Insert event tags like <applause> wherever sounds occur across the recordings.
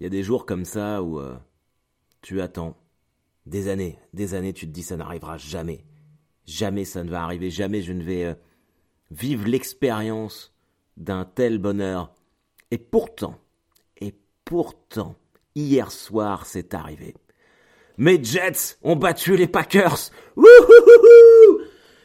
il y a des jours comme ça où euh, tu attends des années, des années, tu te dis ça n'arrivera jamais. Jamais ça ne va arriver, jamais je ne vais euh, vivre l'expérience d'un tel bonheur. Et pourtant, et pourtant, hier soir c'est arrivé. Mes Jets ont battu les Packers.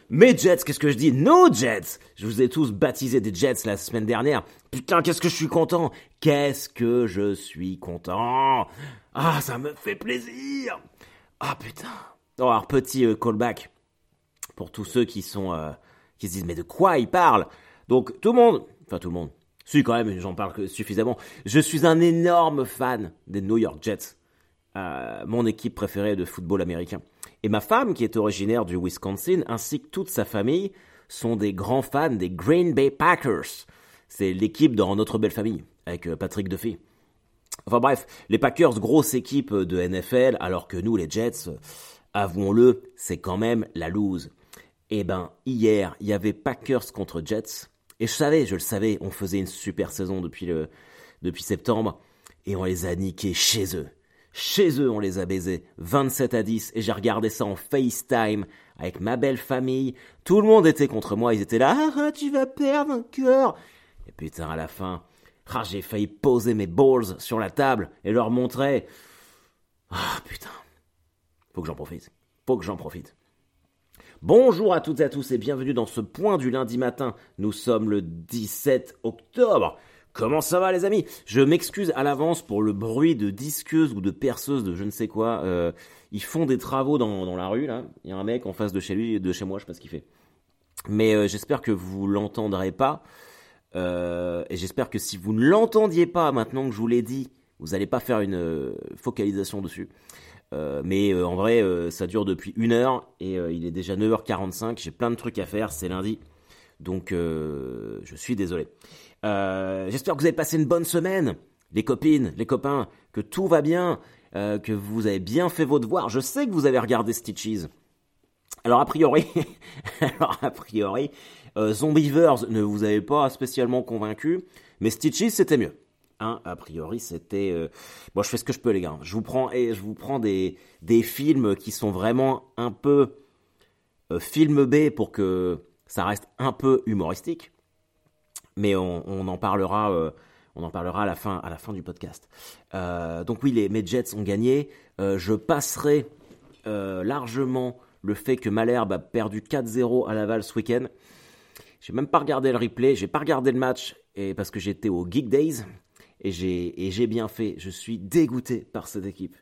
Mes Jets, qu'est-ce que je dis? Nos Jets Je vous ai tous baptisé des Jets la semaine dernière. Putain, qu'est-ce que je suis content Qu'est-ce que je suis content Ah, ça me fait plaisir Ah putain oh, Alors, petit euh, callback pour tous ceux qui sont... Euh, qui se disent mais de quoi il parle Donc, tout le monde... Enfin, tout le monde. Si, quand même, j'en parle suffisamment. Je suis un énorme fan des New York Jets. Euh, mon équipe préférée de football américain. Et ma femme, qui est originaire du Wisconsin, ainsi que toute sa famille, sont des grands fans des Green Bay Packers. C'est l'équipe dans Notre Belle Famille, avec euh, Patrick Duffy. Enfin bref, les Packers, grosse équipe de NFL, alors que nous, les Jets, avouons-le, c'est quand même la loose. Eh ben, hier, il y avait Packers contre Jets. Et je savais, je le savais, on faisait une super saison depuis septembre. Et on les a niqués chez eux. Chez eux, on les a baisés 27 à 10 et j'ai regardé ça en FaceTime avec ma belle famille. Tout le monde était contre moi, ils étaient là, ah, tu vas perdre encore. Et putain, à la fin, ah, j'ai failli poser mes balls sur la table et leur montrer. Ah putain, faut que j'en profite, faut que j'en profite. Bonjour à toutes et à tous et bienvenue dans ce point du lundi matin. Nous sommes le 17 octobre. Comment ça va les amis? Je m'excuse à l'avance pour le bruit de disqueuse ou de perceuse de je ne sais quoi. Euh, ils font des travaux dans, la rue là. Il y a un mec en face de chez lui, de chez moi, je sais pas ce qu'il fait. Mais euh, j'espère que vous l'entendrez pas. Euh, et j'espère que si vous ne l'entendiez pas maintenant que je vous l'ai dit, vous n'allez pas faire une focalisation dessus. mais en vrai, ça dure depuis une heure et il est déjà 9h45. J'ai plein de trucs à faire. C'est lundi. Donc je suis désolé. Euh, j'espère que vous avez passé une bonne semaine, les copines, les copains, que tout va bien, euh, que vous avez bien fait vos devoirs. Je sais que vous avez regardé Stitches. Alors a priori, <laughs> alors a priori, euh, Zombievers ne vous avez pas spécialement convaincu, mais Stitches c'était mieux. Hein, a priori, c'était. Euh... Bon, je fais ce que je peux, les gars. Je vous prends, je vous prends des des films qui sont vraiment un peu film B pour que ça reste un peu humoristique mais on, en parlera. Euh, on en parlera à la fin, à la fin du podcast. Euh, donc oui, les, mes Jets ont gagné. Euh, je passerai largement le fait que Malherbe a perdu 4-0 à Laval ce week-end. J'ai même pas regardé le replay, j'ai pas regardé le match et parce que j'étais au Geek Days et j'ai et j'ai bien fait. Je suis dégoûté par cette équipe.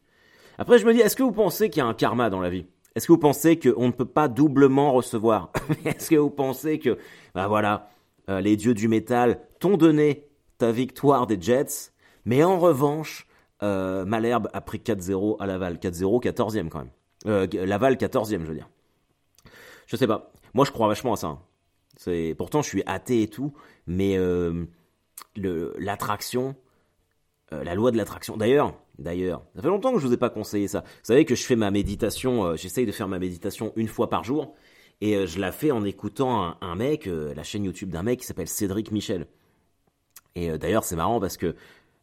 Après, je me dis, est-ce que vous pensez qu'il y a un karma dans la vie? Est-ce que vous pensez qu'on ne peut pas doublement recevoir? <laughs> Est-ce que vous pensez que, ben voilà, euh, les dieux du métal t'ont donné ta victoire des Jets, mais en revanche, euh, Malherbe a pris 4-0 à Laval. 4-0, 14e quand même. Euh, Laval, 14e, je veux dire. Je sais pas. Moi, je crois vachement à ça. Hein. C'est Pourtant, je suis athée et tout, mais l'attraction, la loi de l'attraction. D'ailleurs, d'ailleurs, ça fait longtemps que je vous ai pas conseillé ça. Vous savez que je fais ma méditation, j'essaye de faire ma méditation une fois par jour. Et euh, je la fais en écoutant un, mec, euh, la chaîne YouTube d'un mec qui s'appelle Cédric Michel. Et euh, d'ailleurs, c'est marrant parce que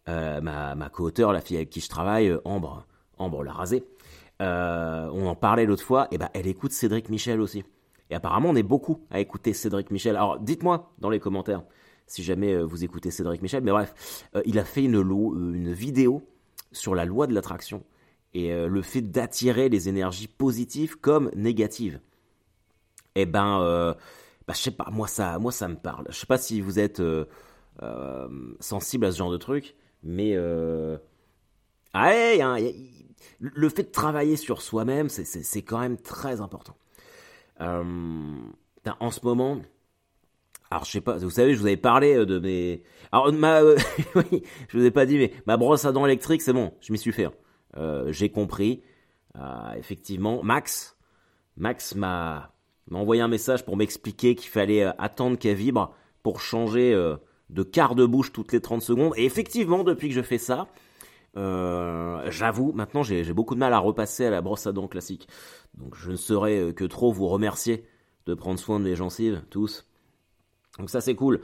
ma, ma co-auteur, la fille avec qui je travaille, Ambre, Ambre l'a rasé, on en parlait l'autre fois, et ben elle écoute Cédric Michel aussi. Et apparemment, on est beaucoup à écouter Cédric Michel. Alors, dites-moi dans les commentaires si jamais vous écoutez Cédric Michel. Mais bref, il a fait une, une vidéo sur la loi de l'attraction et le fait d'attirer les énergies positives comme négatives eh ben, euh, bah, je sais pas, moi ça, moi ça me parle. Je sais pas si vous êtes euh, euh, sensible à ce genre de truc, mais ah, le fait de travailler sur soi-même, c'est quand même très important. en ce moment, alors je sais pas, vous savez, je vous avais parlé de mes, alors ma, <laughs> je vous ai pas dit, mais ma brosse à dents électrique, c'est bon, je m'y suis fait. Hein. J'ai compris, effectivement, Max, Max m'a m'a envoyé un message pour m'expliquer qu'il fallait euh, attendre qu'elle vibre pour changer euh, de quart de bouche toutes les 30 secondes. Et effectivement, depuis que je fais ça, euh, j'avoue, maintenant j'ai beaucoup de mal à repasser à la brosse à dents classique. Donc je ne saurais que trop vous remercier de prendre soin de mes gencives, tous. Donc ça c'est cool.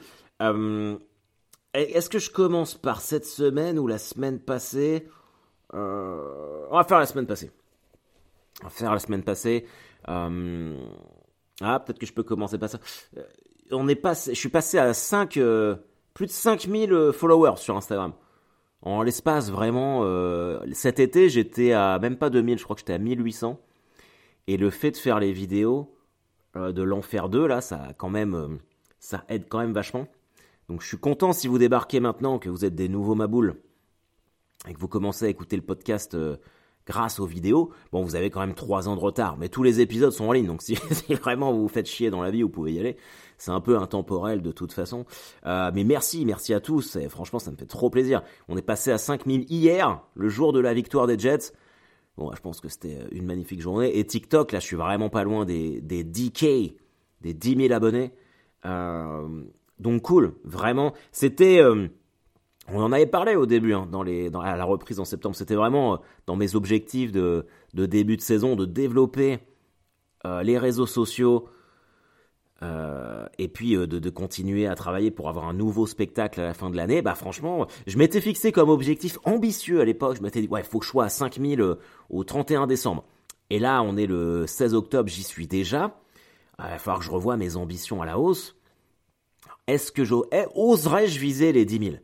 est-ce que je commence par cette semaine ou la semaine passée? On va faire la semaine passée. On va faire la semaine passée. Ah, peut-être que je peux commencer par ça. On est passé, je suis passé à 5, plus de 5000 followers sur Instagram. En l'espace, vraiment, euh, cet été, j'étais à même pas 2000, je crois que j'étais à 1800. Et le fait de faire les vidéos euh, de l'Enfer 2, là, ça quand même, euh, ça aide quand même vachement. Donc je suis content si vous débarquez maintenant, que vous êtes des nouveaux maboules, et que vous commencez à écouter le podcast grâce aux vidéos. Bon, vous avez quand même 3 ans de retard, mais tous les épisodes sont en ligne, donc <laughs> si, si vraiment vous vous faites chier dans la vie, vous pouvez y aller. C'est un peu intemporel de toute façon. Euh, mais merci, merci à tous. Et franchement, ça me fait trop plaisir. On est passé à 5000 hier, le jour de la victoire des Jets. Bon, je pense que c'était une magnifique journée. Et TikTok, là, je suis vraiment pas loin des, des 10K, des 10 000 abonnés. Euh, donc cool, vraiment. C'était... Euh, on en avait parlé au début, hein, à la reprise en septembre. C'était vraiment dans mes objectifs de, début de saison de développer les réseaux sociaux, euh, et puis euh, de, continuer à travailler pour avoir un nouveau spectacle à la fin de l'année, bah franchement, je m'étais fixé comme objectif ambitieux à l'époque. Je m'étais dit, ouais, il faut que je sois à 5000 euh, au 31 décembre. Et là, on est le 16 octobre, j'y suis déjà. Il va falloir que je revoie mes ambitions à la hausse. Est-ce que j'oserais eh, viser les 10 000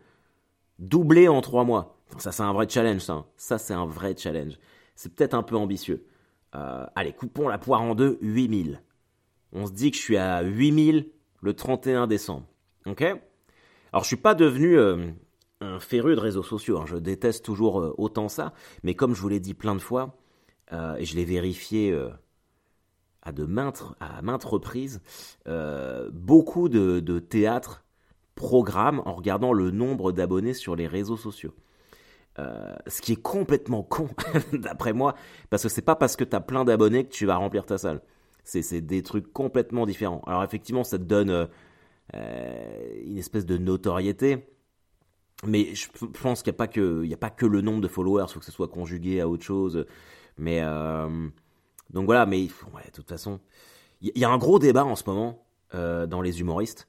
Doubler en 3 mois. Ça, c'est un vrai challenge, ça. Hein. Ça, c'est un vrai challenge. C'est peut-être un peu ambitieux. allez, coupons la poire en deux, 8000 on se dit que je suis à 8000 le 31 décembre. Ok? Alors je suis pas devenu euh, un féru de réseaux sociaux, hein. je déteste toujours euh, autant ça, mais comme je vous l'ai dit plein de fois, euh, et je l'ai vérifié à de maintes, reprises, beaucoup de théâtres programment en regardant le nombre d'abonnés sur les réseaux sociaux. ce qui est complètement con, <laughs> d'après moi, parce que c'est pas parce que tu as plein d'abonnés que tu vas remplir ta salle. C'est des trucs complètement différents. Alors effectivement, ça te donne euh, euh, une espèce de notoriété. Mais je pense qu'il n'y a, pas que, a pas que le nombre de followers, il faut que ce soit conjugué à autre chose. Mais euh, donc voilà, mais ouais, de toute façon, il y, a un gros débat en ce moment dans les humoristes.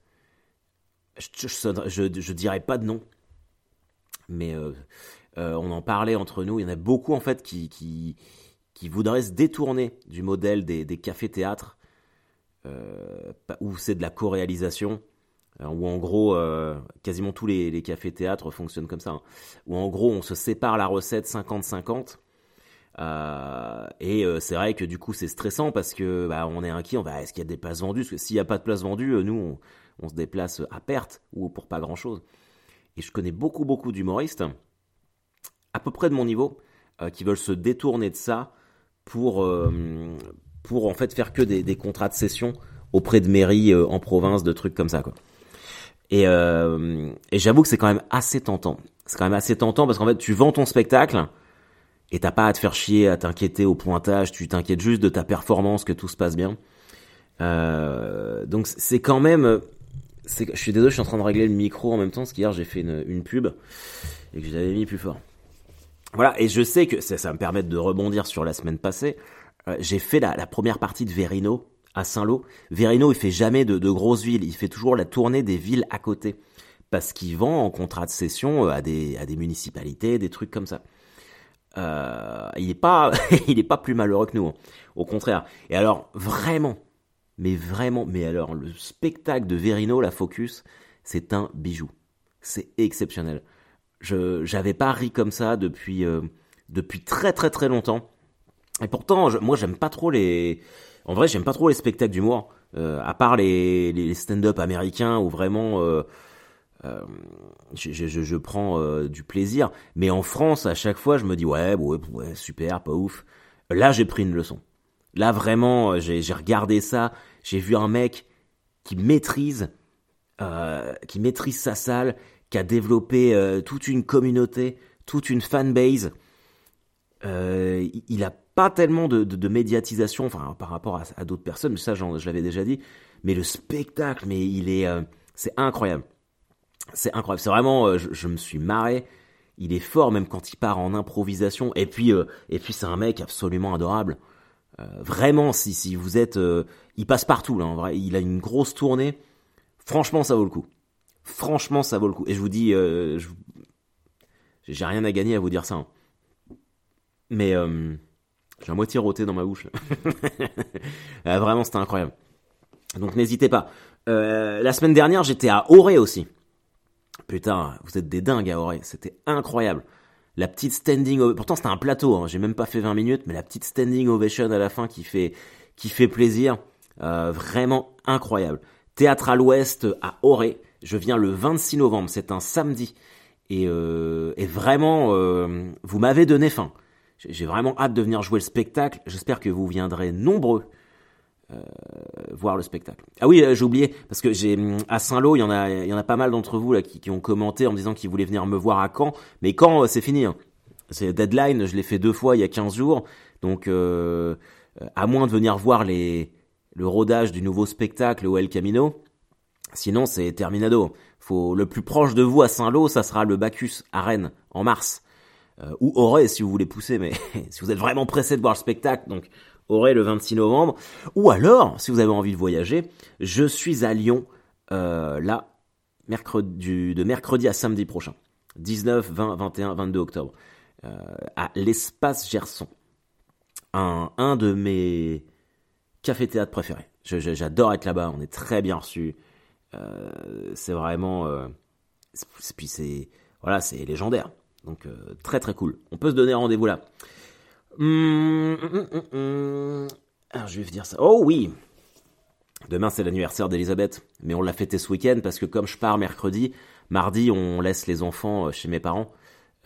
Je, je, dirais pas de nom, mais on en parlait entre nous. Il y en a beaucoup en fait qui, voudraient se détourner du modèle des, cafés-théâtres, euh, où c'est de la co-réalisation, euh, où en gros, euh, quasiment tous les, cafés-théâtres fonctionnent comme ça, hein. où en gros, on se sépare la recette 50-50. Et c'est vrai que du coup c'est stressant parce que bah, on est inquiet, on va est-ce qu'il y a des places vendues? Parce que s'il n'y a pas de places vendues, nous on, se déplace à perte ou pour pas grand chose. Et je connais beaucoup beaucoup d'humoristes, à peu près de mon niveau, qui veulent se détourner de ça pour, euh, pour en fait faire que des, contrats de session auprès de mairies euh, en province, de trucs comme ça. Et, euh, et j'avoue que c'est quand même assez tentant. C'est quand même assez tentant parce qu'en fait, tu vends ton spectacle et t'as pas à te faire chier, à t'inquiéter au pointage, tu t'inquiètes juste de ta performance, que tout se passe bien. Euh, donc c'est quand même... Je suis désolé, je suis en train de régler le micro en même temps, parce qu'hier j'ai fait une, pub et que j'avais mis plus fort. Voilà, et je sais que ça, me permet de rebondir sur la semaine passée. Euh, j'ai fait la, première partie de Verino à Saint-Lô. Verino, il fait jamais de, grosses villes, il fait toujours la tournée des villes à côté. Parce qu'il vend en contrat de cession euh, à des municipalités, des trucs comme ça. Euh, il n'est pas, <laughs> il est pas plus malheureux que nous. Hein. Au contraire. Et alors, vraiment, mais vraiment, mais alors, le spectacle de Verino, la Focus, c'est un bijou. C'est exceptionnel. Je j'avais pas ri comme ça depuis euh, depuis très très très longtemps. Et pourtant, moi j'aime pas trop les. En vrai, j'aime pas trop les spectacles d'humour, euh, à part les, les stand-up américains où vraiment euh, euh je, prends euh, du plaisir. Mais en France, à chaque fois, je me dis ouais, super, pas ouf. Là, j'ai pris une leçon. Là, vraiment, j'ai regardé ça. J'ai vu un mec qui maîtrise, qui maîtrise sa salle, qui a développé euh, toute une communauté, toute une fanbase. Euh, il n'a pas tellement de, médiatisation enfin, par rapport à, d'autres personnes, ça je l'avais déjà dit, mais le spectacle, mais il est, euh, c'est incroyable. C'est incroyable, c'est vraiment, je, me suis marré. Il est fort même quand il part en improvisation. Et puis, et puis c'est un mec absolument adorable. vraiment, si, si vous êtes, il passe partout là. En vrai, il a une grosse tournée. Franchement, ça vaut le coup Franchement, ça vaut le coup. Et je vous dis, euh, j'ai rien à gagner à vous dire ça. hein. Mais euh, j'ai à moitié roté dans ma bouche. <laughs> Ah, vraiment, c'était incroyable. Donc n'hésitez pas. Euh, la semaine dernière, j'étais à Auré aussi. Putain, vous êtes des dingues à Auré. C'était incroyable. La petite standing ovation. Pourtant, c'était un plateau. Hein. J'ai même pas fait 20 minutes, mais la petite standing ovation à la fin qui fait, qui fait plaisir. Euh, vraiment incroyable. Théâtre à l'Ouest à Auré. Je viens le 26 novembre. C'est un samedi. Et, euh, vraiment, euh, vous m'avez donné faim. J'ai vraiment hâte de venir jouer le spectacle. J'espère que vous viendrez nombreux euh, voir le spectacle. Ah oui, euh, j'ai oublié parce que j'ai hum, à Saint-Lô, il y en a, il y en a pas mal d'entre vous là qui, qui ont commenté en me disant qu'ils voulaient venir me voir à Caen. Mais Caen, euh, c'est fini. hein. C'est deadline. Je l'ai fait deux fois il y a 15 jours. Donc, euh, à moins de venir voir les le rodage du nouveau spectacle au El Camino. Sinon, c'est terminado. Faut le plus proche de vous à Saint-Lô, ça sera le Bacchus à Rennes en mars. Euh, ou Auray si vous voulez pousser, mais <laughs> si vous êtes vraiment pressé de voir le spectacle, donc Auray le 26 novembre. Ou alors, si vous avez envie de voyager, je suis à Lyon euh, là, mercredi, de mercredi à samedi prochain. 19, 20, 21, 22 octobre. Euh, à l'espace Gerson. Un, un de mes cafés-théâtre préférés. J'adore être là-bas, on est très bien reçus. Euh, c'est vraiment... puis c'est... Voilà, c'est légendaire. Donc très très cool. On peut se donner rendez-vous là. Hum, hum, hum, je vais dire ça. Oh oui Demain c'est l'anniversaire d'Elisabeth, mais on l'a fêté ce week-end parce que comme je pars mercredi, mardi on laisse les enfants euh, chez mes parents.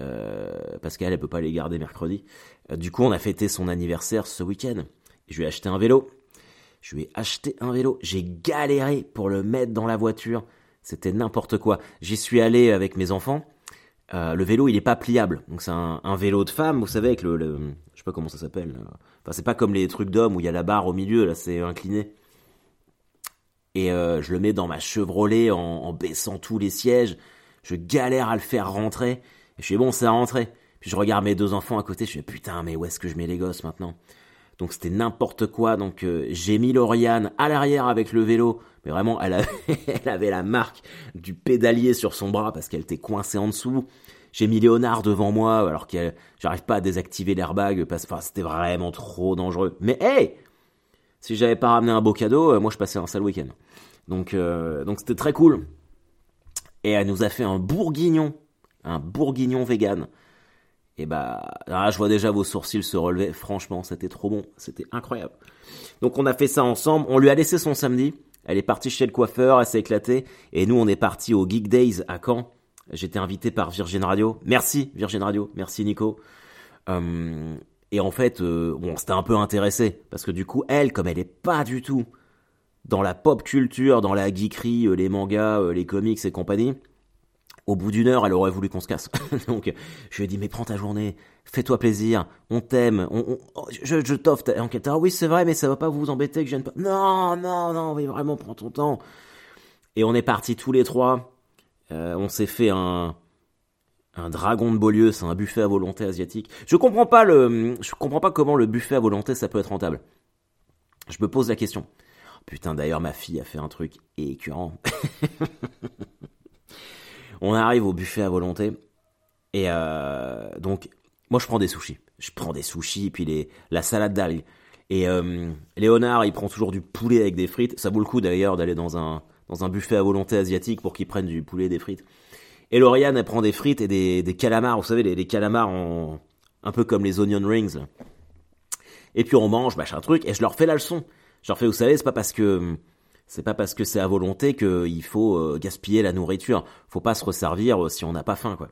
euh, parce qu'elle elle peut pas les garder mercredi. Euh, du coup on a fêté son anniversaire ce week-end. Je lui ai acheté un vélo. Je lui ai acheté un vélo. J'ai galéré pour le mettre dans la voiture. C'était n'importe quoi. J'y suis allé avec mes enfants. Euh, le vélo, il est pas pliable. Donc c'est un, un vélo de femme, vous savez, avec le, le- je sais pas comment ça s'appelle. Enfin, c'est pas comme les trucs d'hommes où il y a la barre au milieu. Là, c'est incliné. Et euh, je le mets dans ma Chevrolet en, en baissant tous les sièges. Je galère à le faire rentrer. Et je suis bon, c'est rentré. Puis je regarde mes deux enfants à côté. Je fais putain, mais où est-ce que je mets les gosses maintenant? Donc c'était n'importe quoi. Donc euh, j'ai mis Lauriane à l'arrière avec le vélo, mais vraiment <laughs> elle avait, la marque du pédalier sur son bras parce qu'elle était coincée en dessous. J'ai mis Léonard devant moi alors que j'arrive pas à désactiver l'airbag parce que c'était vraiment trop dangereux. Mais hey, si j'avais pas ramené un beau cadeau, euh, moi je passais un sale week-end. Donc euh, donc c'était très cool. Et elle nous a fait un bourguignon, un bourguignon vegan. Et bah, là, je vois déjà vos sourcils se relever. Franchement, c'était trop bon. C'était incroyable. Donc, on a fait ça ensemble. On lui a laissé son samedi. Elle est partie chez le coiffeur. Elle s'est éclatée. Et nous, on est parti au Geek Days à Caen. J'étais invité par Virgin Radio. Merci, Virgin Radio. Merci, Nico. Euh, et en fait, euh, bon, on s'était un peu intéressé. Parce que du coup, elle, comme elle est pas du tout dans la pop culture, dans la geekerie, euh, les mangas, euh, les comics et compagnie, au bout d'une heure, elle aurait voulu qu'on se casse. <laughs> Donc, je lui ai dit, mais prends ta journée, fais-toi plaisir, on t'aime, on, oh, je, je t'offre ta enquête. Ah oui, c'est vrai, mais ça va pas vous embêter que je vienne pas. Non, non, non, mais vraiment, prends ton temps. Et on est partis tous les trois. Euh, on s'est fait un, un dragon de Beaulieu, c'est un buffet à volonté asiatique. Je comprends pas le, je comprends pas comment le buffet à volonté ça peut être rentable. Je me pose la question. Putain, d'ailleurs, ma fille a fait un truc écœurant. <laughs> On arrive au buffet à volonté. Et euh, donc, moi, je prends des sushis. Je prends des sushis, puis les, la salade d'algues. Et euh, Léonard, il prend toujours du poulet avec des frites. Ça vaut le coup d'ailleurs d'aller dans un, dans un buffet à volonté asiatique pour qu'ils prennent du poulet et des frites. Et Lauriane, elle prend des frites et des, des calamars. Vous savez, les, les calamars en, un peu comme les onion rings. Et puis on mange, machin truc, et je leur fais la leçon. Je leur fais, vous savez, c'est pas parce que c'est pas parce que c'est à volonté qu'il faut euh, gaspiller la nourriture. Faut pas se resservir euh, si on n'a pas faim, quoi.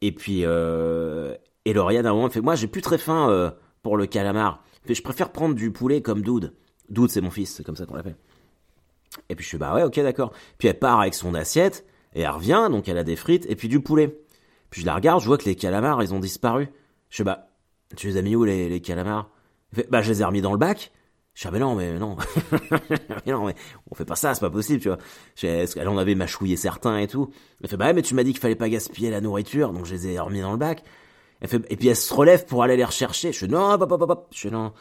Et puis, euh, et Lauriane, à un moment, fait, moi, j'ai plus très faim euh, pour le calamar. Fait, je préfère prendre du poulet comme Doud. Doud, c'est mon fils, c'est comme ça qu'on l'appelle. Et puis je fais, bah ouais, ok, d'accord. Puis elle part avec son assiette, et elle revient, donc elle a des frites, et puis du poulet. Puis je la regarde, je vois que les calamars, ils ont disparu. Je fais, bah, tu les as mis où, les, les calamars? Fait, bah, je les ai remis dans le bac. Je fais, ah, mais non, mais non. <laughs> mais non, mais on fait pas ça, c'est pas possible, tu vois. Qu'elle en avait mâchouillé certains et tout Elle fait, bah ouais, mais tu m'as dit qu'il fallait pas gaspiller la nourriture, donc je les ai remis dans le bac. Elle fait, et puis elle se relève pour aller les rechercher. Je fais, non, hop, hop, hop. Je fais, non,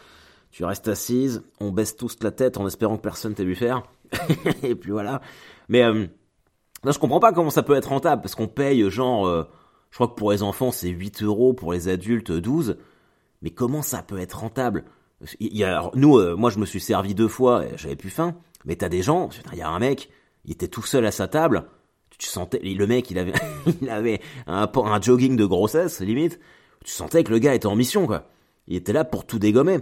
tu restes assise, on baisse tous la tête en espérant que personne t'ait vu faire. <laughs> et puis voilà. Mais, euh, Là, je comprends pas comment ça peut être rentable, parce qu'on paye genre, euh, je crois que pour les enfants c'est 8 euros, pour les adultes 12. Mais comment ça peut être rentable? Nous, euh, moi je me suis servi deux fois, j'avais plus faim. Mais t'as des gens, il y a un mec, il était tout seul à sa table. Tu sentais, le mec, il avait, <laughs> il avait un, jogging de grossesse limite. Tu sentais que le gars était en mission quoi. Il était là pour tout dégommer.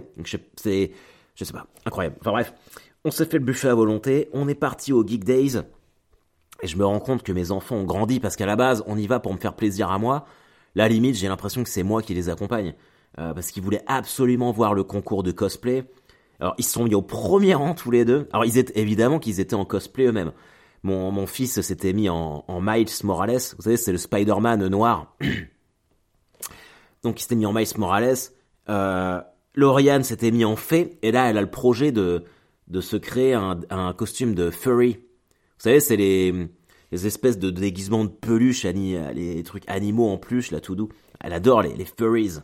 C'est, je sais pas, incroyable. Enfin bref, on s'est fait le buffet à volonté, on est parti au Geek Days, et je me rends compte que mes enfants ont grandi parce qu'à la base, on y va pour me faire plaisir à moi. La limite, j'ai l'impression que c'est moi qui les accompagne. Euh, parce qu'ils voulaient absolument voir le concours de cosplay. Alors, ils se sont mis au premier rang tous les deux. Alors, ils étaient, évidemment qu'ils étaient en cosplay eux-mêmes. Mon, mon fils s'était mis en, Miles Morales. Vous savez, c'est le Spider-Man noir. Donc, il s'était mis en Miles Morales. Euh, Lauriane s'était mis en fée. Et là, elle a le projet de, de se créer un, costume de furry. Vous savez, c'est les, espèces de déguisements de peluche, les trucs animaux en peluche, là, tout doux. Elle adore les, les furries.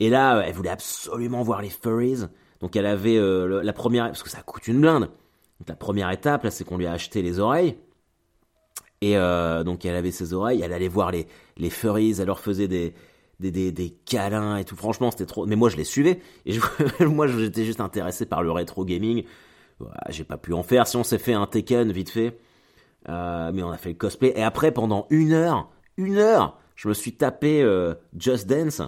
Et là, elle voulait absolument voir les furries. Donc elle avait euh, la première, parce que ça coûte une blinde. Donc la première étape, là, c'est qu'on lui a acheté les oreilles. Et euh, donc elle avait ses oreilles, elle allait voir les, les furries, elle leur faisait des, des, des, des câlins et tout. Franchement, c'était trop. Mais moi, je les suivais. Et <laughs> moi, j'étais juste intéressé par le rétro gaming. J'ai pas pu en faire. Si on s'est fait un Tekken vite fait, euh, mais on a fait le cosplay. Et après, pendant une heure, une heure, je me suis tapé euh, Just Dance.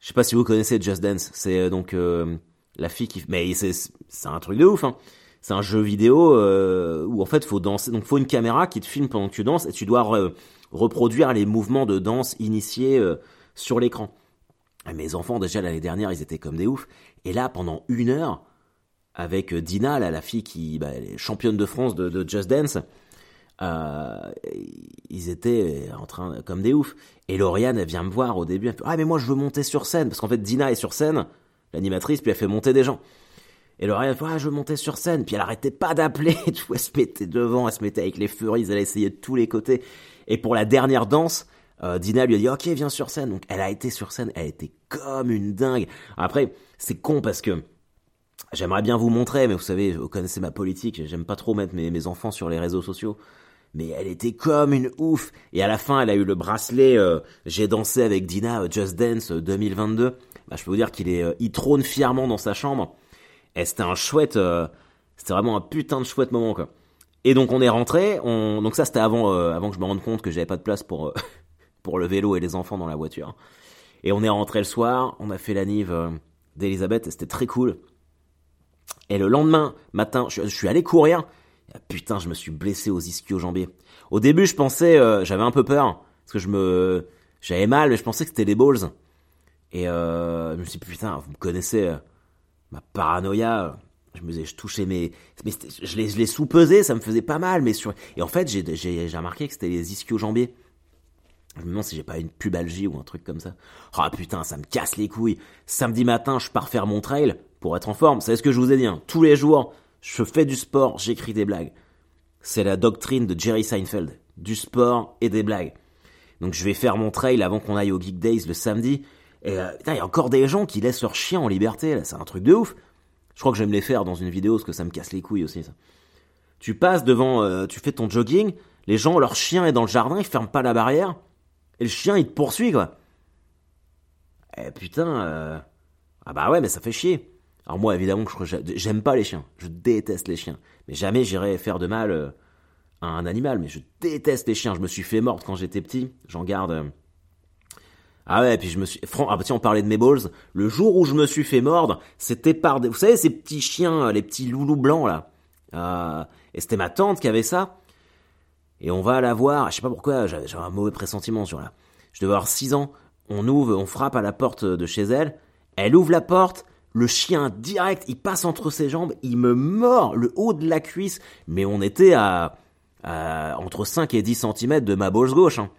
Je sais pas si vous connaissez Just Dance. C'est euh, donc euh, la fille qui. Mais c'est un truc de ouf. Hein. C'est un jeu vidéo euh, où en fait faut danser. Donc faut une caméra qui te filme pendant que tu danses et tu dois reproduire les mouvements de danse initiés euh, sur l'écran. Mes enfants, déjà l'année dernière, ils étaient comme des oufs. Et là, pendant une heure, avec Dina, la fille qui bah, est championne de France de, Just Dance, euh, ils étaient en train comme des oufs. Et Lauriane, elle vient me voir au début, elle fait, ah mais moi je veux monter sur scène, parce qu'en fait Dina est sur scène, l'animatrice, puis elle fait monter des gens. Et Lauriane, fait, ah je veux monter sur scène, puis elle arrêtait pas d'appeler, <laughs> elle se mettait devant, elle se mettait avec les furies, elle essayait de tous les côtés. Et pour la dernière danse, euh, Dina lui a dit ok viens sur scène. Donc elle a été sur scène, elle était comme une dingue. Après c'est con parce que j'aimerais bien vous montrer, mais vous savez, vous connaissez ma politique, j'aime pas trop mettre mes enfants sur les réseaux sociaux. Mais elle était comme une ouf. Et à la fin, elle a eu le bracelet euh, J'ai dansé avec Dina euh, Just Dance 2022. Bah, je peux vous dire qu'il est, il trône fièrement dans sa chambre. Et c'était un chouette, c'était vraiment un putain de chouette moment. Et donc on est rentré, on... donc ça c'était avant, euh, avant que je me rende compte que j'avais pas de place pour, euh, <laughs> pour le vélo et les enfants dans la voiture. Et on est rentré le soir, on a fait la nive euh, d'Elisabeth et c'était très cool. Et le lendemain matin, je, suis allé courir. Putain, je me suis blessé aux ischio-jambiers. Au début, je pensais, j'avais un peu peur parce que je me, j'avais mal, mais je pensais que c'était les balls. Et je me suis dit, putain, vous me connaissez, ma paranoïa, je me disais, je touchais mes, mais je les, je les sous-pesais, ça me faisait pas mal, mais sur, et en fait, j'ai, j'ai, remarqué que c'était les ischio-jambiers. Je me demande si j'ai pas une pubalgie ou un truc comme ça. Ah putain, ça me casse les couilles. Samedi matin, je pars faire mon trail pour être en forme. C'est ce que je vous ai dit. Hein. Tous les jours, je fais du sport, j'écris des blagues. C'est la doctrine de Jerry Seinfeld. Du sport et des blagues. Donc je vais faire mon trail avant qu'on aille au Geek Days le samedi. Et euh, il y a encore des gens qui laissent leur chien en liberté. Là, c'est un truc de ouf. Je crois que je vais me les faire dans une vidéo parce que ça me casse les couilles aussi. Tu passes devant, euh, tu fais ton jogging, les gens, leur chien est dans le jardin, ils ferment pas la barrière, et le chien il te poursuit quoi. Eh putain, euh... ah bah ouais mais ça fait chier. Alors moi évidemment j'aime pas les chiens, je déteste les chiens, mais jamais j'irai faire de mal euh, à un animal, mais je déteste les chiens. Je me suis fait mordre quand j'étais petit, j'en garde euh, ah ouais, puis je me suis... Ah bah on parlait de mes balls. Le jour où je me suis fait mordre, c'était par des... Vous savez, ces petits chiens, les petits loulous blancs, là. Euh... Et c'était ma tante qui avait ça. Et on va la voir. Je sais pas pourquoi, j'avais un mauvais pressentiment sur là. Je devais avoir 6 ans. On ouvre, on frappe à la porte de chez elle. Elle ouvre la porte. Le chien direct, il passe entre ses jambes, il me mord le haut de la cuisse. Mais on était à, entre 5 et 10 cm de ma balls gauche. Hein.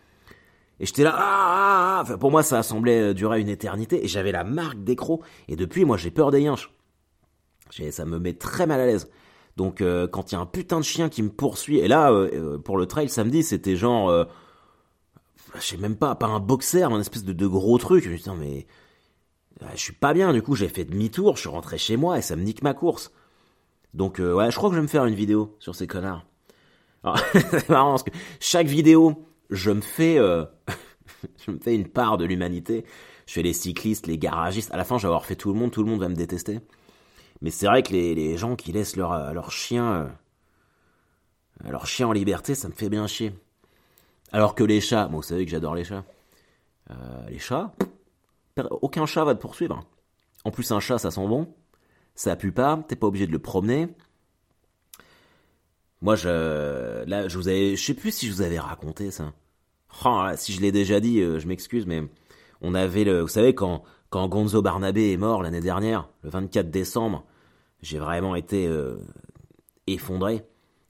Et j'étais là, ah, ah, ah, enfin, pour moi, ça a semblé euh, durer une éternité. Et j'avais la marque d'écro. Et depuis, moi, j'ai peur des yinches. Ça me met très mal à l'aise. Donc, euh, quand il y a un putain de chien qui me poursuit, et là, euh, pour le trail samedi, c'était genre, je sais même pas, pas un boxer, un espèce de, gros truc. Dis, mais je suis pas bien. Du coup, j'ai fait demi-tour, je suis rentré chez moi et ça me nique ma course. Donc, ouais, je crois que je vais me faire une vidéo sur ces connards. <laughs> c'est marrant parce que chaque vidéo, je me fais, euh, <laughs> je me fais une part de l'humanité. Je fais les cyclistes, les garagistes. À la fin, je vais avoir fait tout le monde, tout le monde va me détester. Mais c'est vrai que les, les, gens qui laissent leur, leur chien, euh, leur chien en liberté, ça me fait bien chier. Alors que les chats, bon, vous savez que j'adore les chats. Euh, les chats, aucun chat va te poursuivre. En plus, un chat, ça sent bon. Ça pue pas, t'es pas obligé de le promener. Moi, je, là, je vous avais, je sais plus si je vous avais raconté ça. Oh, si je l'ai déjà dit, euh, je m'excuse, mais on avait le, vous savez, quand, quand Gonzo Barnabé est mort l'année dernière, le 24 décembre, j'ai vraiment été euh, effondré.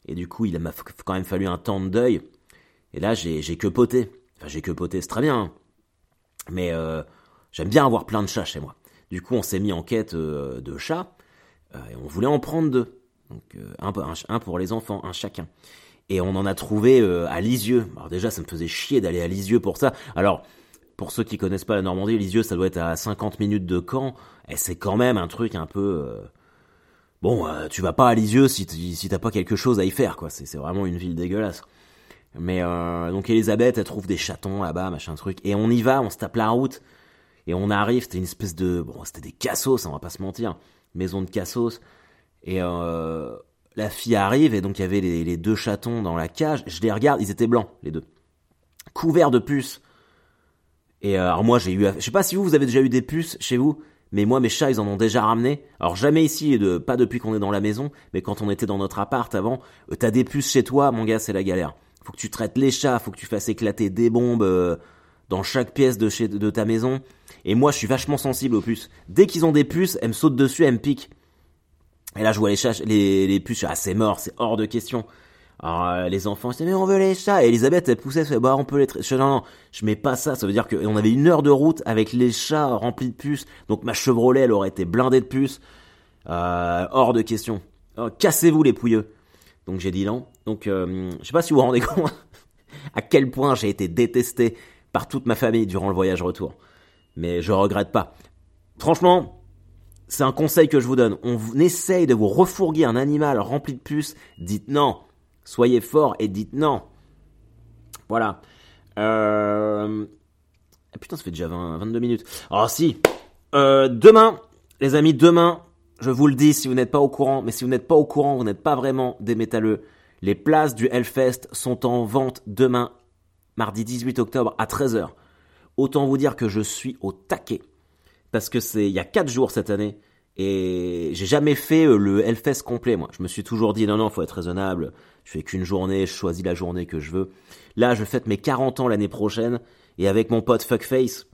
Et du coup, il m'a quand même fallu un temps de deuil. Et là, j'ai que poté. Enfin, j'ai que poté, c'est très bien. Hein. Mais euh, j'aime bien avoir plein de chats chez moi. Du coup, on s'est mis en quête euh, de chats. Euh, et on voulait en prendre deux. Donc, un, un, pour les enfants, un chacun. Et on en a trouvé à Lisieux. Alors déjà, ça me faisait chier d'aller à Lisieux pour ça. Alors, pour ceux qui connaissent pas la Normandie, Lisieux, ça doit être à 50 minutes de Caen. Et c'est quand même un truc un peu... Bon, tu vas pas à Lisieux si, t'as pas quelque chose à y faire, quoi. C'est vraiment une ville dégueulasse. Mais euh, donc Elisabeth, elle trouve des chatons là-bas, machin truc. Et on y va, on se tape la route. Et on arrive, c'était une espèce de... Bon, c'était des cassos, on va pas se mentir. Maison de cassos. Et euh, la fille arrive, et donc il y avait les, deux chatons dans la cage. Je les regarde, ils étaient blancs, les deux. Couverts de puces. Et euh, alors moi, j'ai eu... Je sais pas si vous, vous avez déjà eu des puces chez vous mais moi mes chats ils en ont déjà ramené. Alors jamais ici, pas depuis qu'on est dans la maison, mais quand on était dans notre appart avant, t'as des puces chez toi, mon gars, c'est la galère faut que tu traites les chats, faut que tu fasses éclater des bombes euh, dans chaque pièce de, chez, de ta maison. Et moi, je suis vachement sensible aux puces. Dès qu'ils ont des puces, elles me sautent dessus, elles me piquent. Et là, je vois les chats, les, les puces, ah, c'est mort, c'est hors de question. Alors, euh, les enfants, je dis, mais on veut les chats. Et Elisabeth, elle poussait, elle fait, bah, on peut les traiter. Non, non, je mets pas ça. Ça veut dire qu'on avait une heure de route avec les chats remplis de puces. Donc, ma Chevrolet, elle aurait été blindée de puces. Euh, hors de question. Oh, cassez-vous, les pouilleux. Donc j'ai dit non. Donc euh, je sais pas si vous vous rendez <laughs> compte à quel point j'ai été détesté par toute ma famille durant le voyage retour. Mais je regrette pas. Franchement, c'est un conseil que je vous donne. On essaye de vous refourguer un animal rempli de puces. Dites non. Soyez fort et dites non. Voilà. Euh... Putain, ça fait déjà 22 minutes. Ah si. Euh, demain, les amis, demain, je vous le dis si vous n'êtes pas au courant, mais si vous n'êtes pas au courant, vous n'êtes pas vraiment des métalleux. Les places du Hellfest sont en vente demain, mardi 18 octobre à 13h. Autant vous dire que je suis au taquet. Parce que c'est il y a 4 jours cette année. Et j'ai jamais fait euh, le Hellfest complet, moi. Je me suis toujours dit, non, non, faut être raisonnable. Je fais qu'une journée, je choisis la journée que je veux. Là, je fête mes 40 ans l'année prochaine. Et avec mon pote Fuckface,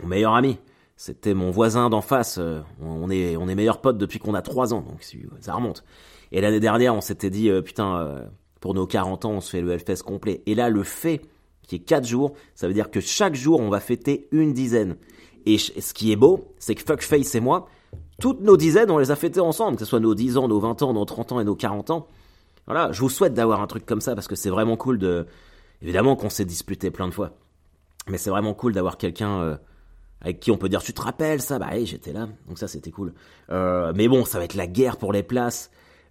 mon meilleur ami, c'était mon voisin d'en face. Euh, on est, on est meilleurs potes depuis qu'on a 3 ans, donc ça remonte. Et l'année dernière, on s'était dit, euh, putain, pour nos 40 ans, on se fait le Hellfest complet. Et là, le fait qui est 4 jours, ça veut dire que chaque jour, on va fêter une dizaine. Et ce qui est beau, c'est que Fuckface et moi, toutes nos dizaines, on les a fêtées ensemble, que ce soit nos 10 ans, nos 20 ans, nos 30 ans et nos 40 ans. Voilà, je vous souhaite d'avoir un truc comme ça parce que c'est vraiment cool de... Évidemment qu'on s'est disputé plein de fois. Mais c'est vraiment cool d'avoir quelqu'un avec qui on peut dire tu te rappelles ça? Bah oui j'étais là donc ça c'était cool euh, mais bon ça va être la guerre pour les places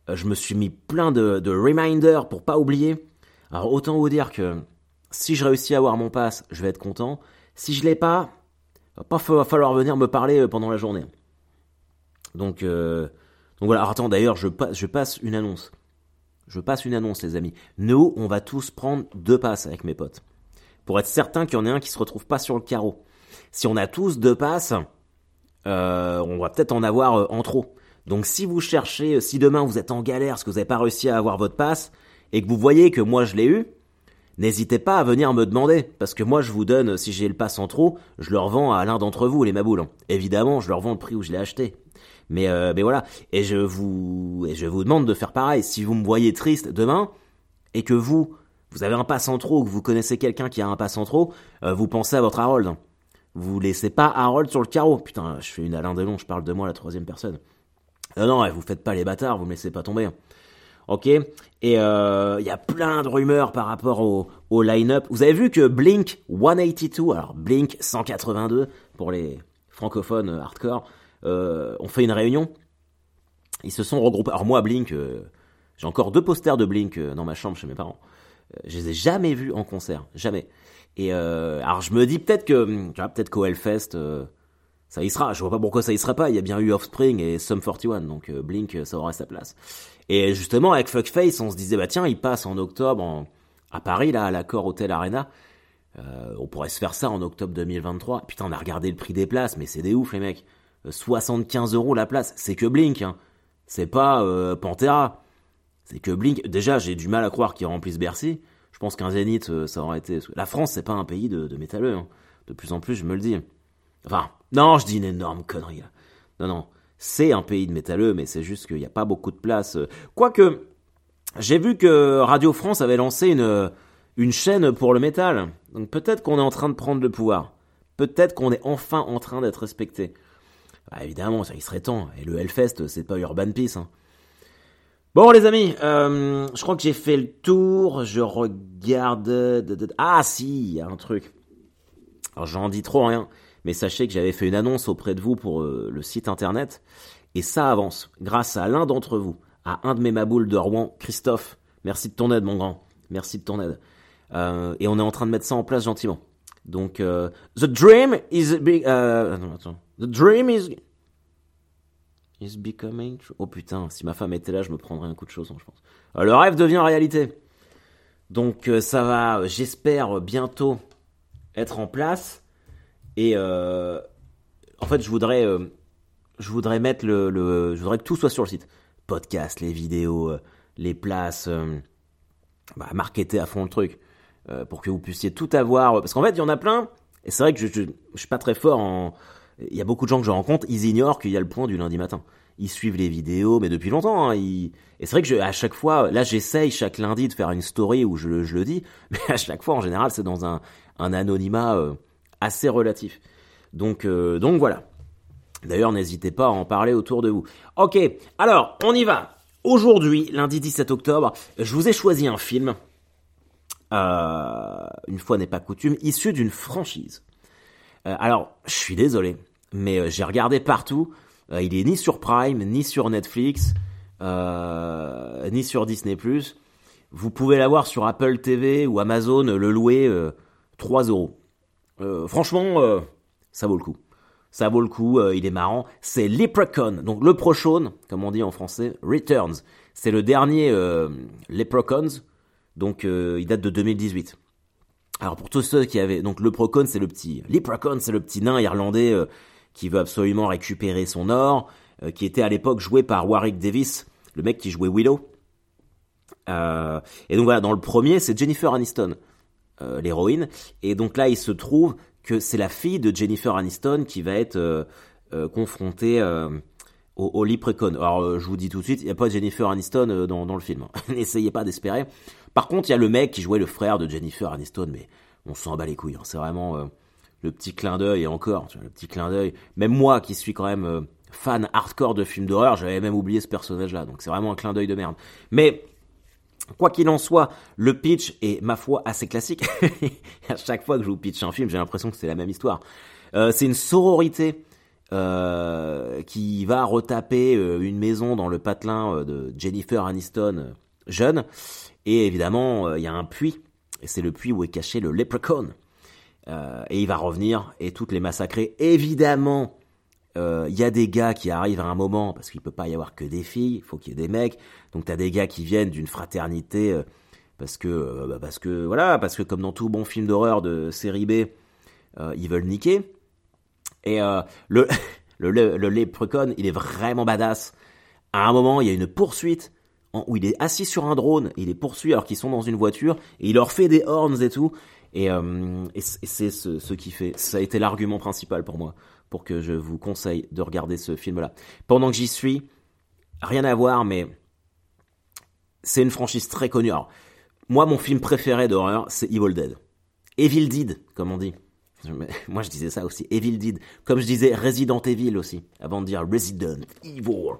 euh, je me suis mis plein de, de reminders pour pas oublier alors autant vous dire que si je réussis à avoir mon pass je vais être content. Si je l'ai pas va pas falloir venir me parler euh, pendant la journée. Donc donc voilà. Alors attends d'ailleurs je passe une annonce. Je passe une annonce les amis. Nous on va tous prendre deux passes avec mes potes. Pour être certain qu'il y en ait un qui se retrouve pas sur le carreau. Si on a tous deux passes, euh, on va peut-être en avoir euh, en trop. Donc si vous cherchez, si demain vous êtes en galère parce que vous n'avez pas réussi à avoir votre passe et que vous voyez que moi je l'ai eu, n'hésitez pas à venir me demander parce que moi je vous donne, si j'ai le pass en trop, je le revends à l'un d'entre vous les maboules. Évidemment, je leur vends le prix où je l'ai acheté. Mais, euh, voilà, et je vous et je vous demande de faire pareil. Si vous me voyez triste demain et que vous vous avez un pass en trop, que vous connaissez quelqu'un qui a un pass en trop, vous pensez à votre Harold. Vous laissez pas Harold sur le carreau. Putain, je fais une Alain Delon, je parle de moi la troisième personne. Non, non, vous faites pas les bâtards, vous me laissez pas tomber. Ok Et il euh, y a plein de rumeurs par rapport au, au line-up. Vous avez vu que Blink 182, alors Blink 182 pour les francophones hardcore, euh, ont fait une réunion. Ils se sont regroupés. Alors moi, Blink, euh, J'ai encore deux posters de Blink dans ma chambre chez mes parents. je les ai jamais vus en concert, jamais. Et alors je me dis peut-être que, hum, peut-être qu'au Hellfest, ça y sera. Je vois pas pourquoi ça y serait pas. Il y a bien eu Offspring et Sum 41, donc Blink, ça aurait sa place. Et justement, avec Fuckface, on se disait, bah tiens, il passe en octobre à Paris, là, à l'accord Hotel Arena. Euh, on pourrait se faire ça en octobre 2023. Putain, on a regardé le prix des places, mais c'est des ouf, les mecs. 75 euh, euros la place, c'est que Blink, hein. C'est pas euh, Pantera. C'est que Blink. Déjà, j'ai du mal à croire qu'ils remplissent Bercy. Je pense qu'un Zénith, euh, ça aurait été. La France, c'est pas un pays de, de métalleux. Hein. De plus en plus, je me le dis. Enfin, non, je dis une énorme connerie. Non, non c'est un pays de métalleux, mais c'est juste qu'il n'y a pas beaucoup de place. Quoique, j'ai vu que Radio France avait lancé une, chaîne pour le métal. Donc peut-être qu'on est en train de prendre le pouvoir. Peut-être qu'on est enfin en train d'être respecté. Bah, évidemment, ça y serait temps. Et le Hellfest, c'est pas Urban Peace. Hein. Bon les amis, euh, je crois que j'ai fait le tour. Je regarde... Ah si, il y a un truc. Alors j'en dis trop rien mais sachez que j'avais fait une annonce auprès de vous pour euh, le site internet, et ça avance, grâce à l'un d'entre vous, à un de mes maboules de Rouen, Christophe. Merci de ton aide, mon grand. Merci de ton aide. Euh, et on est en train de mettre ça en place gentiment. Donc, euh, the dream is big. attends, attends. The dream is is becoming. Oh putain, si ma femme était là, je me prendrais un coup de chausson, je pense. le rêve devient réalité. Donc, ça va, j'espère bientôt être en place. Et euh, en fait, je voudrais, euh, je voudrais mettre le, le, je voudrais que tout soit sur le site. Podcast, les vidéos, euh, les places, bah, marketer à fond le truc pour que vous puissiez tout avoir. Parce qu'en fait, il y en a plein. Et c'est vrai que je, je, je, suis pas très fort en. Il y a beaucoup de gens que je rencontre, ils ignorent qu'il y a le point du lundi matin. Ils suivent les vidéos, mais depuis longtemps. Hein. Et c'est vrai que je, à chaque fois, là, j'essaye chaque lundi de faire une story où je, je le dis, <laughs> mais à chaque fois, en général, c'est dans un, un anonymat assez relatif. Donc, euh, donc voilà. D'ailleurs, n'hésitez pas à en parler autour de vous. Ok, alors, on y va. Aujourd'hui, lundi 17 octobre, je vous ai choisi un film, euh, une fois n'est pas coutume, issu d'une franchise. Euh, alors, je suis désolé, mais j'ai regardé partout. il est ni sur Prime, ni sur Netflix, ni sur Disney+. Vous pouvez l'avoir sur Apple TV ou Amazon, le louer 3 euros. Euh, franchement, euh, ça vaut le coup. Ça vaut le coup, euh, il est marrant. C'est Leprechaun, donc le Prochaun, comme on dit en français, Returns. C'est le dernier Leprechauns, donc il date de 2018. Alors pour tous ceux qui avaient, donc le Leprechaun c'est le petit, Leprechaun c'est le petit nain irlandais qui veut absolument récupérer son or, qui était à l'époque joué par Warwick Davis, le mec qui jouait Willow. et donc voilà, dans le premier c'est Jennifer Aniston. Euh, l'héroïne. Et donc là, il se trouve que c'est la fille de Jennifer Aniston qui va être euh, euh, confrontée au, au Alors je vous dis tout de suite, il n'y a pas Jennifer Aniston dans, le film. <laughs> N'essayez pas d'espérer. Par contre, il y a le mec qui jouait le frère de Jennifer Aniston, mais on s'en bat les couilles. Hein. C'est vraiment le petit clin d'œil et encore, le petit clin d'œil. Même moi qui suis quand même fan hardcore de films d'horreur, j'avais même oublié ce personnage-là. Donc c'est vraiment un clin d'œil de merde. Mais Quoi qu'il en soit, le pitch est, ma foi, assez classique. <laughs> à chaque fois que je vous pitch un film, j'ai l'impression que c'est la même histoire. Euh, c'est une sororité euh, qui va retaper euh, une maison dans le patelin de Jennifer Aniston jeune. Et évidemment, il y a un puits. Et c'est le puits où est caché le leprechaun. et il va revenir et toutes les massacrer. Évidemment, il euh, y a des gars qui arrivent à un moment, parce qu'il peut pas y avoir que des filles, il faut qu'il y ait des mecs. Donc t'as des gars qui viennent d'une fraternité, euh, parce que, euh, bah, que, voilà, parce que comme dans tout bon film d'horreur de série B, ils veulent niquer. Et <laughs> le, le, il est vraiment badass. À un moment, il y a une poursuite où il est assis sur un drone, il est poursuivi alors qu'ils sont dans une voiture, et il leur fait des horns et tout. Et, et c'est ce, ce qui fait. Ça a été l'argument principal pour moi pour que je vous conseille de regarder ce film-là. Pendant que j'y suis, rien à voir, mais c'est une franchise très connue. Alors, moi, mon film préféré d'horreur, c'est Evil Dead. Evil Dead, comme on dit. <laughs> Moi, je disais ça aussi. Evil Dead. Comme je disais Resident Evil aussi, avant de dire Resident Evil.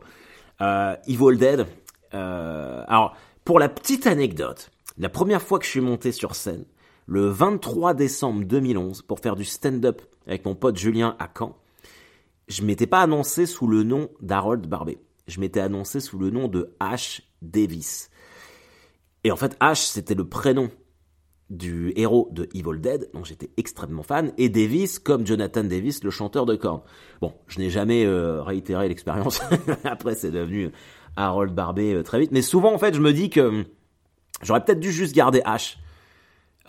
Euh, Evil Dead. Euh, alors, pour la petite anecdote, la première fois que je suis monté sur scène, le 23 décembre 2011, pour faire du stand-up avec mon pote Julien à Caen, je m'étais pas annoncé sous le nom d'Harold Barbet. Je m'étais annoncé sous le nom de H Davis. Et en fait, Ash, c'était le prénom du héros de Evil Dead, donc j'étais extrêmement fan, et Davis comme Jonathan Davis, le chanteur de Korn. Bon, je n'ai jamais euh, réitéré l'expérience, <laughs> après c'est devenu Harold Barbet euh, très vite, mais souvent en fait je me dis que j'aurais peut-être dû juste garder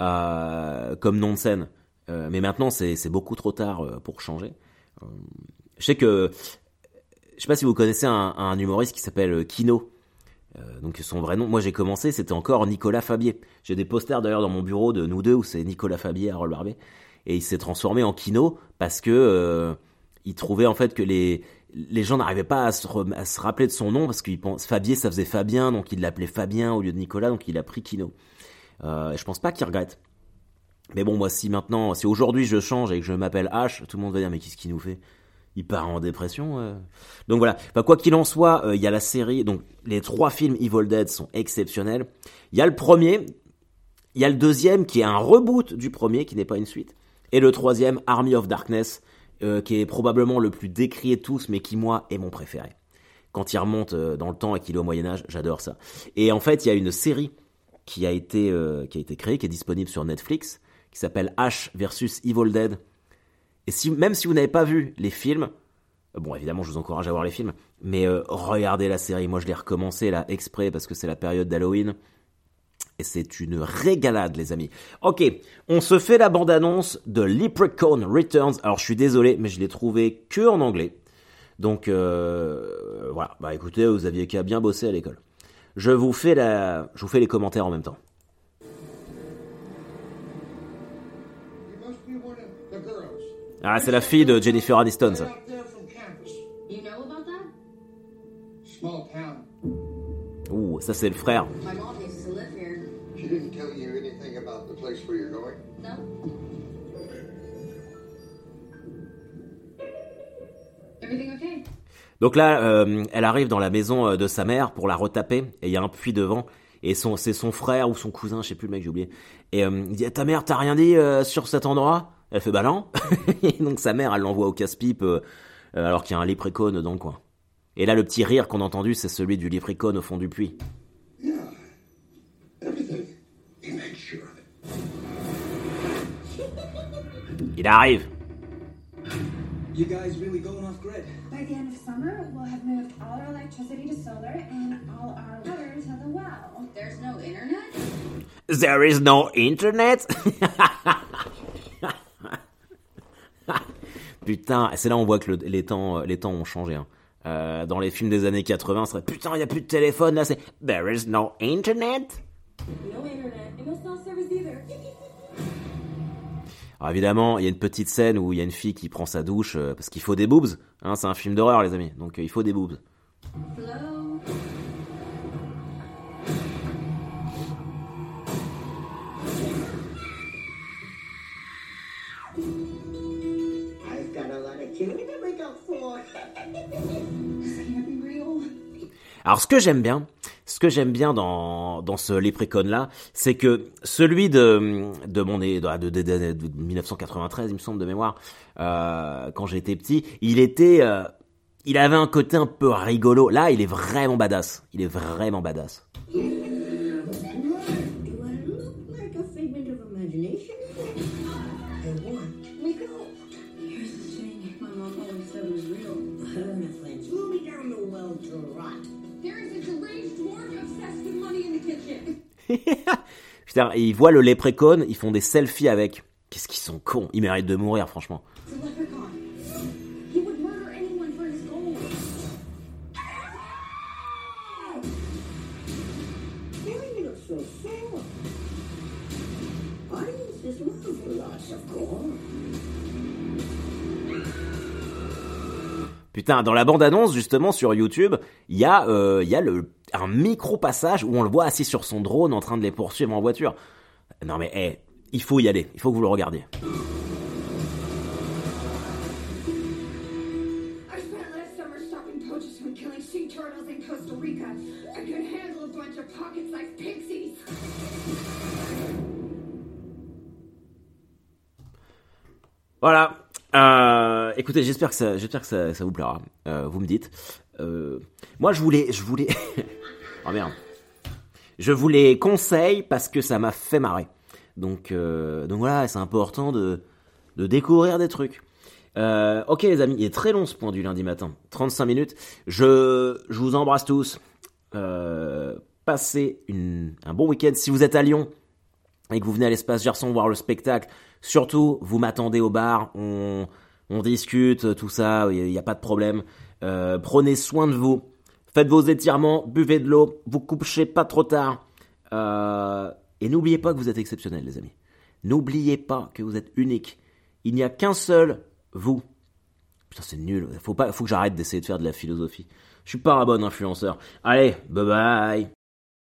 euh, comme nom de scène, mais maintenant c'est beaucoup trop tard pour changer. Je sais que, je sais pas si vous connaissez un, humoriste qui s'appelle Kino, euh, donc son vrai nom, moi j'ai commencé, c'était encore Nicolas Fabier. J'ai des posters d'ailleurs dans mon bureau de nous deux où c'est Nicolas Fabier, Harold Barbet, et il s'est transformé en Kino parce que euh, il trouvait en fait que les les gens n'arrivaient pas à se, à se, rappeler de son nom parce qu'il pense Fabier ça faisait Fabien donc il l'appelait Fabien au lieu de Nicolas donc il a pris Kino. Euh, je pense pas qu'il regrette. Mais bon moi si maintenant si aujourd'hui je change et que je m'appelle H, tout le monde va dire mais qu'est-ce qu'il nous fait? Il part en dépression. Euh. Donc voilà. quoi qu'il en soit, euh, il y a la série. Donc les trois films Evil Dead sont exceptionnels. Il y a le premier, il y a le deuxième qui est un reboot du premier, qui n'est pas une suite, et le troisième Army of Darkness, euh, qui est probablement le plus décrié de tous, mais qui moi est mon préféré. Quand il remonte dans le temps et qu'il est au Moyen Âge, j'adore ça. Et en fait, il y a une série qui a été qui a été créée, qui est disponible sur Netflix, qui s'appelle Ash versus Evil Dead et si, même si vous n'avez pas vu les films, euh, bon évidemment je vous encourage à voir les films, mais euh, regardez la série. Moi je l'ai recommencé là exprès parce que c'est la période d'Halloween. Et c'est une régalade, les amis. Ok, on se fait la bande-annonce de Leprechaun Returns. Alors, je suis désolé, mais je l'ai trouvé que en anglais. Donc, euh, voilà. Bah, écoutez, vous aviez qu'à bien bosser à l'école. Je vous fais la, je vous fais les commentaires en même temps. Ah, c'est la fille de Jennifer Aniston, ça. Ouh, ça c'est le frère. Donc là, euh, elle arrive dans la maison euh, de sa mère pour la retaper, et il y a un puits devant, et c'est son frère ou son cousin, je sais plus le mec, j'ai oublié. Et euh, il dit, ta mère, t'as rien dit sur cet endroit? Elle fait bah non. <laughs> donc sa mère, elle l'envoie au casse-pipe euh, euh, alors qu'il y a un lépricone dans le coin. Et là, le petit rire qu'on a entendu, c'est celui du lépricone au fond du puits. Il arrive. You guys really going off grid? By the end of summer, we'll have moved all our electricity to solar and all our water to the well. There's no internet? There is no internet? <laughs> Putain, c'est là on voit que les temps, les temps ont changé. Hein. Euh, dans les films des années 80, ce serait putain, il n'y a plus de téléphone là, c'est There is no internet. No internet, and no cell service either. <laughs> Alors évidemment, il y a une petite scène où il y a une fille qui prend sa douche euh, parce qu'il faut des boobs. Hein, c'est un film d'horreur, les amis, donc euh, il faut des boobs. Hello? Alors ce que j'aime bien, ce que j'aime bien dans, dans ce Leprechaun là, c'est que celui de de mon de, de, de, 1993, il me semble de mémoire, euh, quand j'étais petit, il était euh, il avait un côté un peu rigolo. Là, il est vraiment badass. Il est vraiment badass. <laughs> Putain, ils voient le léprechaume, ils font des selfies avec. Qu'est-ce qu'ils sont cons. Ils méritent de mourir, franchement. Putain, dans la bande-annonce, justement, sur YouTube, il y euh, il y a le, un micro-passage où on le voit assis sur son drone en train de les poursuivre en voiture. Non mais, hé, il faut y aller, il faut que vous le regardiez. Voilà, euh, écoutez, j'espère que ça, j'espère que ça, ça vous plaira. Euh, vous me dites. Euh, moi, je voulais, je voulais. <laughs> oh merde. je vous les conseille parce que ça m'a fait marrer. Donc, euh, voilà, c'est important de, découvrir des trucs. Euh, ok les amis, il est très long ce point du lundi matin, 35 minutes. Je, je vous embrasse tous. Euh, passez un bon week-end. Si vous êtes à Lyon et que vous venez à l'espace Gerson voir le spectacle, surtout vous m'attendez au bar, on, on discute, tout ça, il n'y a, pas de problème. Prenez soin de vous, faites vos étirements, buvez de l'eau, vous couchez pas trop tard. Euh, et n'oubliez pas que vous êtes exceptionnel les amis. N'oubliez pas que vous êtes unique. Il n'y a qu'un seul vous. Putain, c'est nul. Faut pas, faut que j'arrête d'essayer de faire de la philosophie. Je suis pas un bon influenceur. Allez, bye bye.